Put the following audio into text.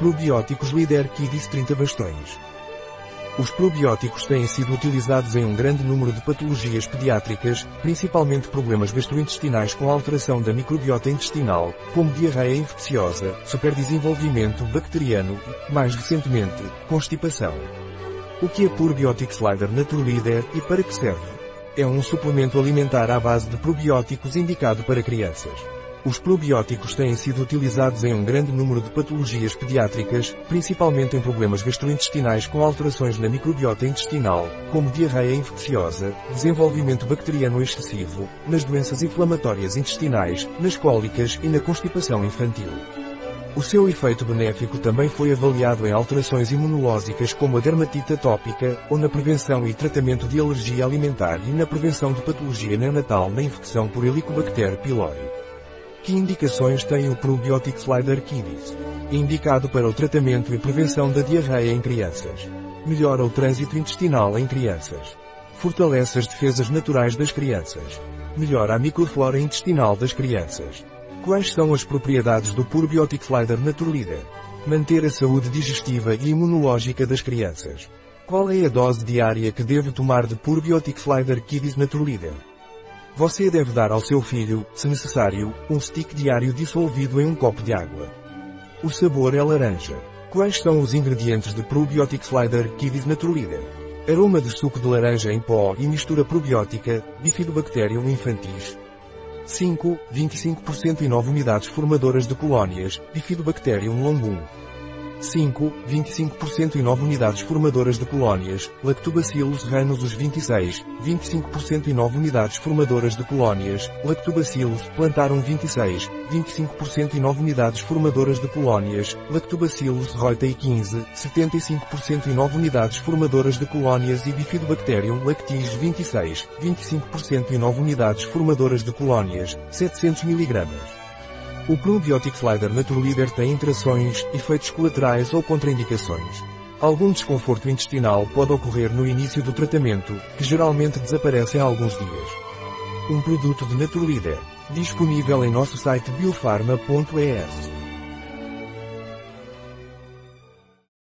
Probióticos Líder Kidis 30 bastões. Os probióticos têm sido utilizados em um grande número de patologias pediátricas, principalmente problemas gastrointestinais com alteração da microbiota intestinal, como diarreia infecciosa, superdesenvolvimento bacteriano e, mais recentemente, constipação. O que é Probiotic Slider Naturleader e para que serve? É um suplemento alimentar à base de probióticos indicado para crianças. Os probióticos têm sido utilizados em um grande número de patologias pediátricas, principalmente em problemas gastrointestinais com alterações na microbiota intestinal, como diarreia infecciosa, desenvolvimento bacteriano excessivo, nas doenças inflamatórias intestinais, nas cólicas e na constipação infantil. O seu efeito benéfico também foi avaliado em alterações imunológicas como a dermatite atópica, ou na prevenção e tratamento de alergia alimentar e na prevenção de patologia neonatal na infecção por Helicobacter pylori. Que indicações tem o Probiotic Slider Kiddies? Indicado para o tratamento e prevenção da diarreia em crianças. Melhora o trânsito intestinal em crianças. Fortalece as defesas naturais das crianças. Melhora a microflora intestinal das crianças. Quais são as propriedades do Probiotic Slider Naturleader? Manter a saúde digestiva e imunológica das crianças. Qual é a dose diária que deve tomar de Probiotic Slider Kiddies Naturleader? Você deve dar ao seu filho, se necessário, um stick diário dissolvido em um copo de água. O sabor é laranja. Quais são os ingredientes de Probiotic Slider Kiddies Naturleader? Aroma de suco de laranja em pó e mistura probiótica, Bifidobacterium infantis. 5, 25% e 9 unidades formadoras de colónias, Bifidobacterium longum. 5, 25% e 9 unidades formadoras de colónias, Lactobacillus ranus os 26, 25% e 9 unidades formadoras de colónias, Lactobacillus plantarum 26, 25% e 9 unidades formadoras de colónias, Lactobacillus reutei 15, 75% e 9 unidades formadoras de colónias. E Bifidobacterium lactis 26, 25% e 9 unidades formadoras de colónias, 700 mg. O Probiotic Slider Naturleader tem interações, efeitos colaterais ou contraindicações. Algum desconforto intestinal pode ocorrer no início do tratamento, que geralmente desaparece em alguns dias. Um produto de Naturleader, disponível em nosso site biofarma.es.